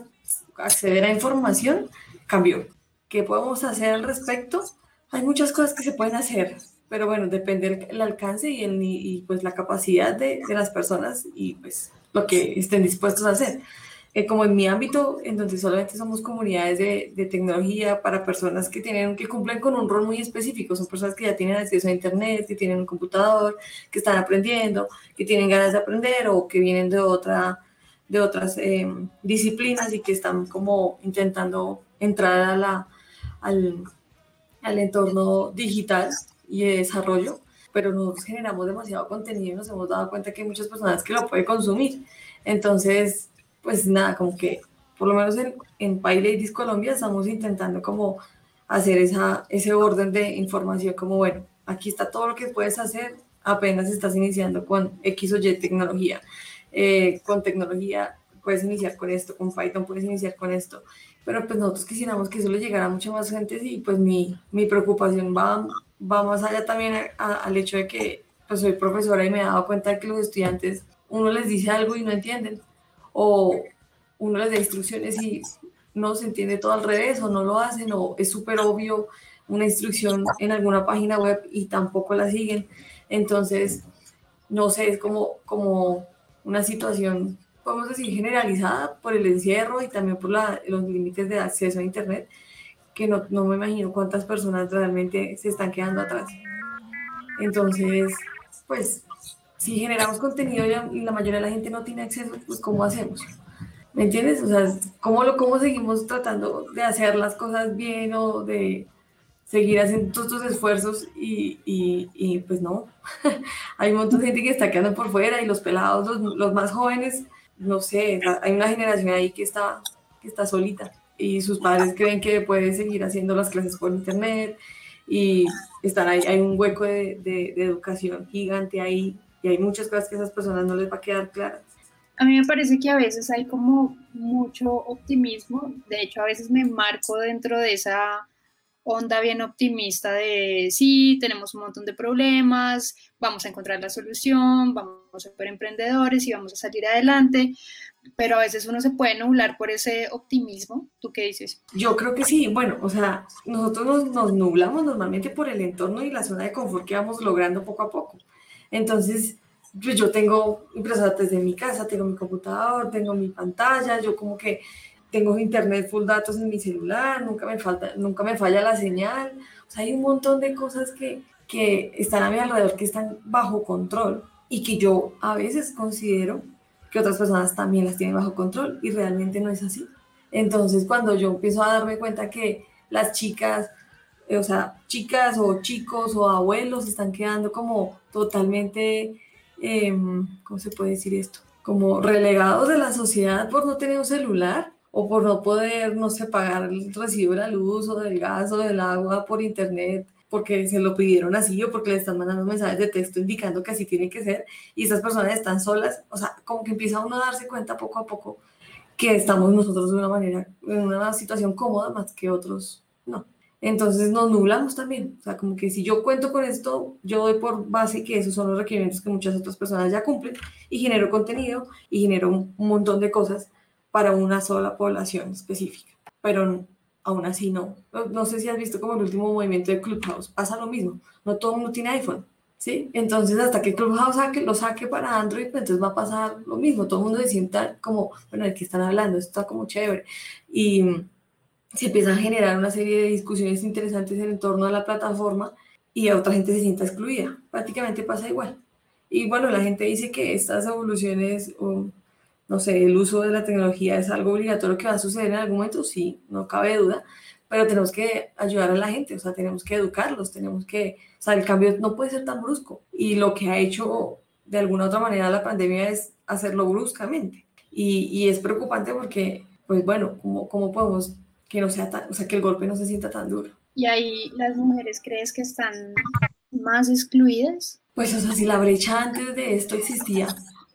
acceder a información cambió. ¿Qué podemos hacer al respecto? Hay muchas cosas que se pueden hacer, pero bueno, depende el, alcance y, el, y pues la capacidad de, de, las personas y pues lo que estén dispuestos a hacer. Eh, como en mi ámbito, en donde solamente somos comunidades de, de, tecnología para personas que tienen, que cumplen con un rol muy específico, son personas que ya tienen acceso a internet, que tienen un computador, que están aprendiendo, que tienen ganas de aprender o que vienen de otra, de otras eh, disciplinas y que están como intentando entrar a la, al, al entorno digital y de desarrollo, pero nosotros generamos demasiado contenido y nos hemos dado cuenta que hay muchas personas que lo pueden consumir. Entonces, pues nada, como que por lo menos en, en Ladies Colombia estamos intentando como hacer esa, ese orden de información, como bueno, aquí está todo lo que puedes hacer, apenas estás iniciando con X o Y tecnología. Eh, con tecnología puedes iniciar con esto, con Python puedes iniciar con esto, pero pues nosotros quisiéramos que eso le llegara a mucha más gente y pues mi, mi preocupación va va más allá también al hecho de que pues soy profesora y me he dado cuenta de que los estudiantes, uno les dice algo y no entienden, o uno les da instrucciones y no se entiende todo al revés, o no lo hacen, o es súper obvio una instrucción en alguna página web y tampoco la siguen. Entonces, no sé, es como, como una situación, podemos decir, generalizada por el encierro y también por la, los límites de acceso a Internet, que no, no, me imagino cuántas personas realmente se están quedando atrás. Entonces, pues, si generamos contenido y la, mayoría de la gente no tiene acceso, pues, ¿cómo hacemos? ¿Me entiendes? O sea, ¿cómo, lo, ¿cómo seguimos tratando de hacer las cosas bien o de seguir haciendo todos estos esfuerzos y, y, pues no? hay un montón de gente que está quedando por fuera y los pelados, los, los más jóvenes, no sé, hay una generación ahí que está, que está solita y sus padres creen que puede seguir haciendo las clases por internet y están ahí, hay un hueco de, de, educación gigante ahí y hay muchas cosas que a esas personas no les va a quedar claras. A mí me parece que a veces hay como mucho optimismo, de hecho a veces me marco dentro de esa onda bien optimista de sí, tenemos un montón de problemas, vamos a encontrar la solución, vamos a ser emprendedores y vamos a salir adelante, pero a veces uno se puede nublar por ese optimismo. ¿Tú qué dices? Yo creo que sí. Bueno, o sea, nosotros nos, nos nublamos normalmente por el entorno y la zona de confort que vamos logrando poco a poco. Entonces, pues yo tengo impresora desde mi casa, tengo mi computador, tengo mi pantalla, yo como que tengo internet full datos en mi celular, nunca me, falta, nunca me falla la señal. O sea, hay un montón de cosas que, que están a mi alrededor que están bajo control y que yo a veces considero que otras personas también las tienen bajo control y realmente no es así. Entonces, cuando yo empiezo a darme cuenta que las chicas, eh, o sea, chicas o chicos o abuelos están quedando como totalmente, em, ¿cómo se puede decir esto? Como relegados de la sociedad por no tener un celular o por no poder, no sé, pagar el recibo de la luz o del gas o del agua por internet porque se lo pidieron así o porque le están mandando mensajes de texto indicando que así tiene que ser y estas personas están solas, o sea, como que empieza uno a darse cuenta poco a poco que estamos nosotros de una manera, en una situación cómoda más que otros no. Entonces nos nublamos también, o sea, como que si yo cuento con esto, yo doy por base que esos son los requerimientos que muchas otras personas ya cumplen y genero contenido y genero un montón de cosas para una sola población específica, pero aún así no. no. sé si has visto como el último movimiento de Clubhouse, pasa lo mismo, no todo mundo tiene iPhone, ¿sí? Entonces hasta que Clubhouse saque, lo saque para Android, pues entonces va a pasar lo mismo, todo el mundo se sienta como, bueno, ¿de qué están hablando? Esto está como chévere. Y se empieza a generar una serie de discusiones interesantes en torno a la plataforma y a otra gente se sienta excluida. Prácticamente pasa igual. Y bueno, la gente dice que estas evoluciones, no sé, el uso de la tecnología es algo obligatorio que va a suceder en algún momento, sí, no cabe duda, pero tenemos que ayudar a la gente, o sea, tenemos que educarlos, tenemos que, o sea, el cambio no puede ser tan brusco. Y lo que ha hecho de alguna u otra manera la pandemia es hacerlo bruscamente. Y, y es preocupante porque, pues bueno, ¿cómo, ¿cómo podemos que no sea tan, o sea, que el golpe no se sienta tan duro? ¿Y ahí las mujeres crees que están más excluidas? Pues, o sea, si la brecha antes de esto existía,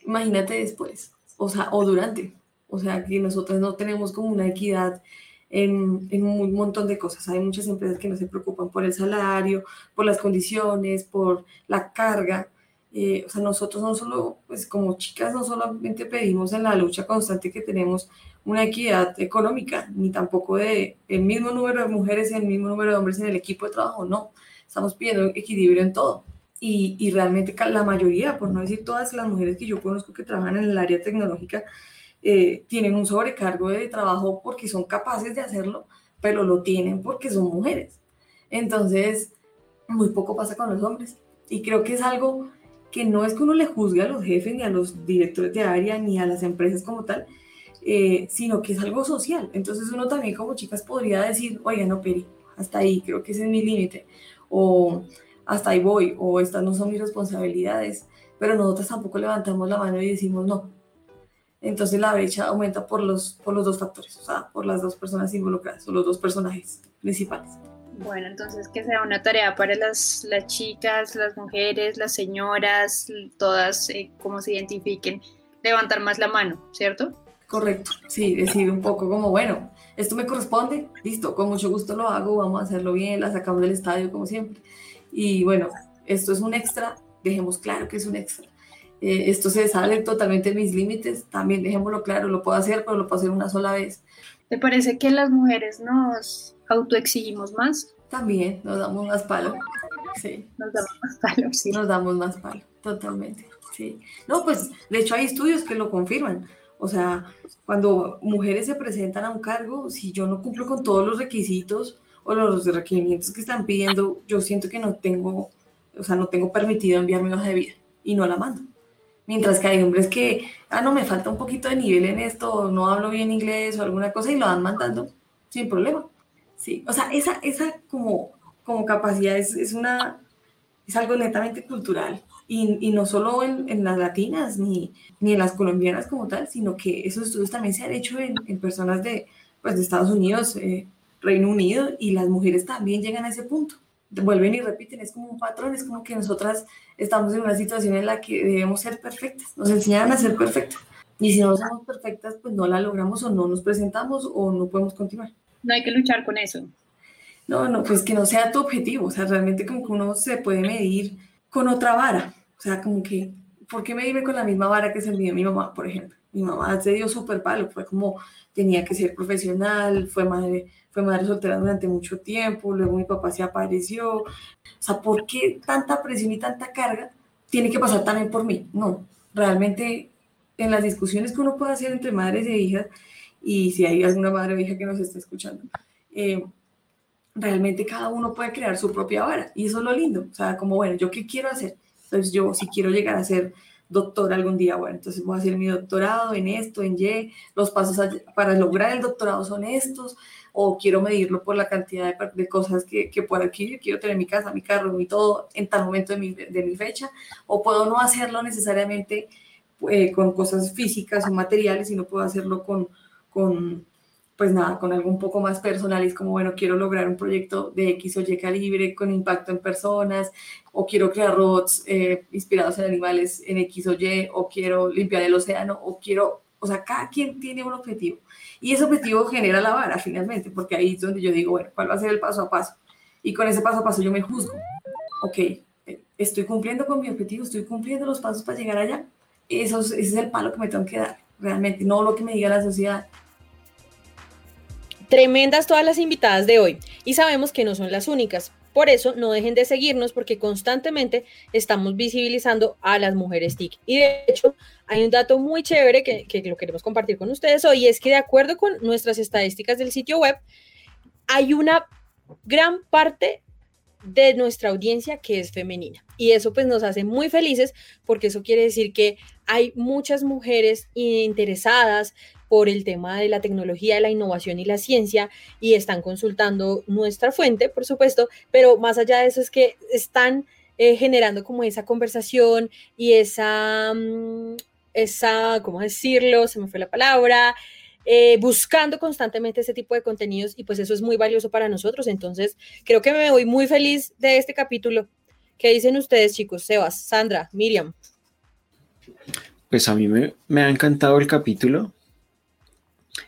imagínate después, o sea, o durante. O sea, que nosotros no tenemos como una equidad en, en, un montón de cosas. Hay muchas empresas que no se preocupan por el salario, por las condiciones, por la carga. Eh, o sea, nosotros no solo, pues como chicas, no solamente pedimos en la lucha constante que tenemos una equidad económica, ni tampoco de el mismo número de mujeres y el mismo número de hombres en el equipo de trabajo, no. Estamos pidiendo equilibrio en todo. Y, y realmente la mayoría, por no decir todas las mujeres que yo conozco que trabajan en el área tecnológica, eh, tienen un sobrecargo de trabajo porque son capaces de hacerlo, pero lo tienen porque son mujeres. Entonces, muy poco pasa con los hombres. Y creo que es algo que no es que uno le juzgue a los jefes, ni a los directores de área, ni a las empresas como tal, eh, sino que es algo social. Entonces uno también como chicas podría decir, oye, no, Peri, hasta ahí, creo que ese es mi límite, o hasta ahí voy, o estas no son mis responsabilidades, pero nosotros tampoco levantamos la mano y decimos, no, entonces la brecha aumenta por los, por los dos factores, o sea, por las dos personas involucradas, o los dos personajes principales. Bueno, entonces que sea una tarea para las, las chicas, las mujeres, las señoras, todas, eh, como se identifiquen, levantar más la mano, ¿cierto? Correcto, sí, decir un poco como, bueno, esto me corresponde, listo, con mucho gusto lo hago, vamos a hacerlo bien, la sacamos del estadio como siempre. Y bueno, esto es un extra, dejemos claro que es un extra eh, esto se sale totalmente de mis límites, también dejémoslo claro, lo puedo hacer, pero lo puedo hacer una sola vez. ¿Te parece que las mujeres nos autoexigimos más? También, nos damos más palo. Sí. Nos damos más palo, sí. Nos damos más palo, totalmente. Sí. No, pues de hecho hay estudios que lo confirman. O sea, cuando mujeres se presentan a un cargo, si yo no cumplo con todos los requisitos o los requerimientos que están pidiendo, yo siento que no tengo, o sea, no tengo permitido enviar mi hoja de vida y no la mando. Mientras que hay hombres que, ah, no, me falta un poquito de nivel en esto, no hablo bien inglés o alguna cosa y lo van mandando sin problema. Sí, o sea, esa, esa como, como capacidad es, es una, es algo netamente cultural. Y, y no solo en, en, las latinas ni, ni en las colombianas como tal, sino que esos estudios también se han hecho en, en personas de, pues, de Estados Unidos, eh, Reino Unido, y las mujeres también llegan a ese punto vuelven y repiten, es como un patrón, es como que nosotras estamos en una situación en la que debemos ser perfectas, nos enseñan a ser perfectas. Y si no somos perfectas, pues no la logramos o no nos presentamos o no podemos continuar. No hay que luchar con eso. No, no, pues que no sea tu objetivo, o sea, realmente como que uno se puede medir con otra vara, o sea, como que, ¿por qué medirme con la misma vara que se midió mi mamá, por ejemplo? Mi mamá se dio súper palo, fue como, tenía que ser profesional, fue madre fue madre soltera durante mucho tiempo, luego mi papá se apareció. O sea, ¿por qué tanta presión y tanta carga tiene que pasar también por mí? No, realmente en las discusiones que uno puede hacer entre madres e hijas, y si hay alguna madre o hija que nos está escuchando, eh, realmente cada uno puede crear su propia vara, y eso es lo lindo. O sea, como, bueno, ¿yo qué quiero hacer? Entonces yo, si quiero llegar a ser doctor algún día, bueno, entonces voy a hacer mi doctorado en esto, en Y, los pasos para lograr el doctorado son estos, o quiero medirlo por la cantidad de, cosas que, que puedo adquirir, quiero tener mi casa, mi carro, mi todo en tal momento de mi, de mi fecha, o puedo no hacerlo necesariamente eh, con cosas físicas o materiales, sino puedo hacerlo con, con, pues nada, con algo un poco más personal, es como, bueno, quiero lograr un proyecto de X o Y calibre con impacto en personas, o quiero crear robots eh, inspirados en animales en X o Y, o quiero limpiar el océano, o quiero, o sea, cada quien tiene un objetivo. Y ese objetivo genera la vara finalmente, porque ahí es donde yo digo, bueno, ¿cuál va a ser el paso a paso? Y con ese paso a paso yo me juzgo. Ok, estoy cumpliendo con mi objetivo, estoy cumpliendo los pasos para llegar allá. Eso, ese es el palo que me tengo que dar, realmente, no lo que me diga la sociedad. Tremendas todas las invitadas de hoy y sabemos que no son las únicas. Por eso no dejen de seguirnos porque constantemente estamos visibilizando a las mujeres TIC. Y de hecho, hay un dato muy chévere que, que lo queremos compartir con ustedes hoy, y es que de acuerdo con nuestras estadísticas del sitio web, hay una gran parte de nuestra audiencia que es femenina. Y eso pues nos hace muy felices porque eso quiere decir que hay muchas mujeres interesadas, por el tema de la tecnología, de la innovación y la ciencia y están consultando nuestra fuente, por supuesto, pero más allá de eso es que están eh, generando como esa conversación y esa, mm, esa, ¿cómo decirlo? Se me fue la palabra. Eh, buscando constantemente ese tipo de contenidos y pues eso es muy valioso para nosotros. Entonces, creo que me voy muy feliz de este capítulo ¿Qué dicen ustedes, chicos? Sebas, Sandra, Miriam. Pues a mí me, me ha encantado el capítulo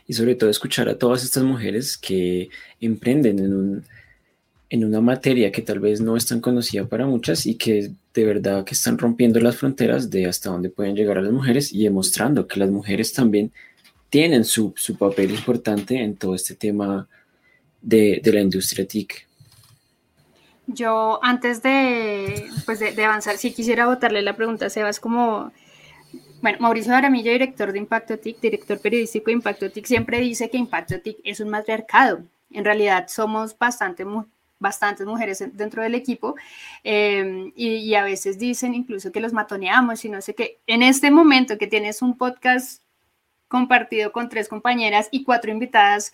y sobre todo escuchar a todas estas mujeres que emprenden en, un, en una materia que tal vez no es tan conocida para muchas y que de verdad que están rompiendo las fronteras de hasta dónde pueden llegar las mujeres y demostrando que las mujeres también tienen su, su papel importante en todo este tema de, de la industria TIC. Yo antes de, pues de, avanzar, sí quisiera botarle la pregunta a Sebas como bueno, Mauricio Aramillo, director de Impacto TIC, director periodístico de Impacto TIC, siempre dice que Impacto TIC es un matriarcado. En realidad somos bastante, bastantes mujeres dentro del equipo em, y, a veces dicen incluso que los matoneamos y no sé qué. En este momento que tienes un podcast compartido con tres compañeras y cuatro invitadas,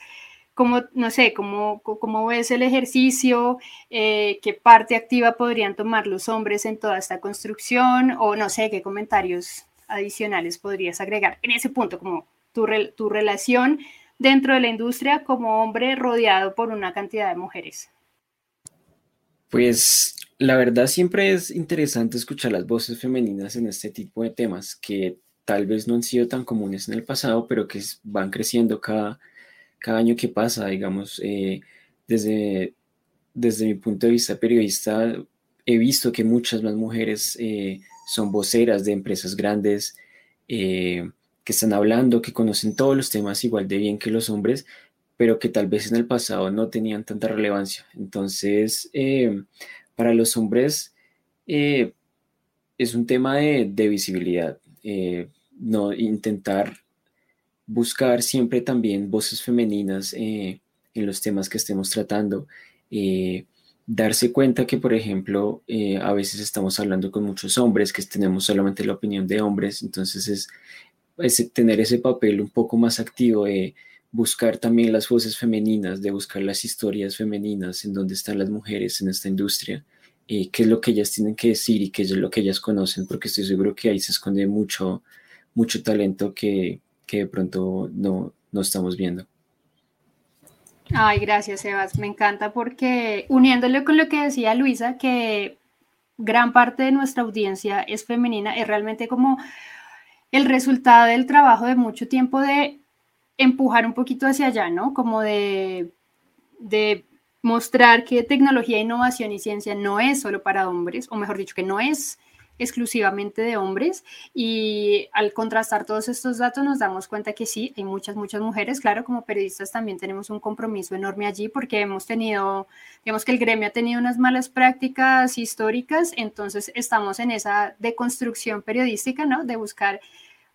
¿cómo, no sé, cómo, cómo ves el ejercicio? Eh, ¿Qué parte activa podrían tomar los hombres en toda esta construcción? O no sé, ¿qué comentarios adicionales podrías agregar en ese punto, como tu, tu relación dentro de la industria como hombre rodeado por una cantidad de mujeres? Pues la verdad siempre es interesante escuchar las voces femeninas en este tipo de temas que tal vez no han sido tan comunes en el pasado, pero que van creciendo cada, cada año que pasa, digamos, eh, desde, desde mi punto de vista periodista, he visto que muchas más mujeres eh, son voceras de empresas grandes eh, que están hablando, que conocen todos los temas igual de bien que los hombres, pero que tal vez en el pasado no tenían tanta relevancia. Entonces, eh, para los hombres eh, es un tema de, visibilidad, no intentar buscar siempre también voces femeninas en los temas que estemos tratando darse cuenta que, por ejemplo, eh, a veces estamos hablando con muchos hombres, que tenemos solamente la opinión de hombres, entonces es, tener ese papel un poco más activo de buscar también las voces femeninas, de buscar las historias femeninas, en dónde están las mujeres en esta industria, y qué es lo que ellas tienen que decir y qué es lo que ellas conocen, porque estoy seguro que ahí se esconde mucho, mucho talento que, que de pronto no, no estamos viendo. Ay, gracias, Sebas. Me encanta porque uniéndolo con lo que decía Luisa, que gran parte de nuestra audiencia es femenina, es realmente como el resultado del trabajo de mucho tiempo de empujar un poquito hacia allá, ¿no? Como de, de mostrar que tecnología, innovación y ciencia no es solo para hombres, o mejor dicho, que no es exclusivamente de hombres y al contrastar todos estos datos nos damos cuenta que sí, hay muchas, muchas mujeres, claro, como periodistas también tenemos un compromiso enorme allí porque hemos tenido, digamos que el gremio ha tenido unas malas prácticas históricas, entonces estamos en esa deconstrucción periodística, ¿no? De buscar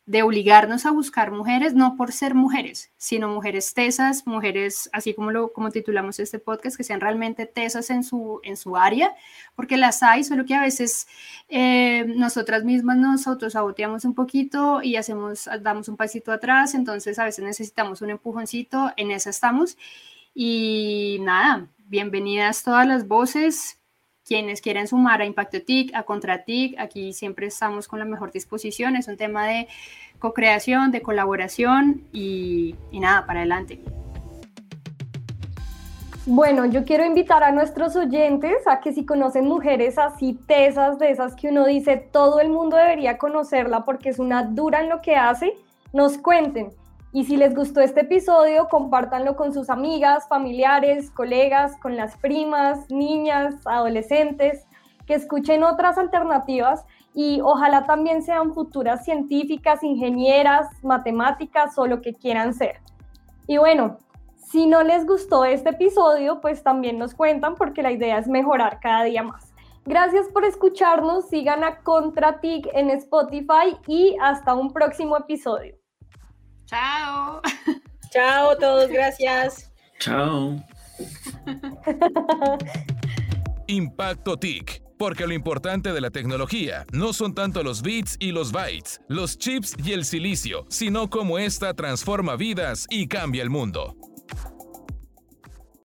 de obligarnos a buscar mujeres, no por ser mujeres, sino mujeres tesas, mujeres, así como lo como titulamos este podcast, que sean realmente tesas en su, en su área, porque las hay, solo que a veces eh, nosotras mismas nos autosaboteamos un poquito y hacemos, damos un pasito atrás, entonces a veces necesitamos un empujoncito, en esa estamos. Y nada, bienvenidas todas las voces, quienes quieren sumar a Impacto TIC, a Contra TIC, aquí siempre estamos con la mejor disposición. Es un tema de co-creación, de colaboración y, y nada, para adelante. Bueno, yo quiero invitar a nuestros oyentes a que si conocen mujeres así tesas, de esas que uno dice todo el mundo debería conocerla porque es una dura en lo que hace, nos cuenten. Y si les gustó este episodio, compártanlo con sus amigas, familiares, colegas, con las primas, niñas, adolescentes, que escuchen otras alternativas y ojalá también sean futuras científicas, ingenieras, matemáticas o lo que quieran ser. Y bueno, si no les gustó este episodio, pues también nos cuentan porque la idea es mejorar cada día más. Gracias por escucharnos, sigan a ContraTIC en Spotify y hasta un próximo episodio. Chao. Chao a todos, gracias. Chao. Impacto TIC, porque lo importante de la tecnología no son tanto los bits y los bytes, los chips y el silicio, sino cómo esta transforma vidas y cambia el mundo.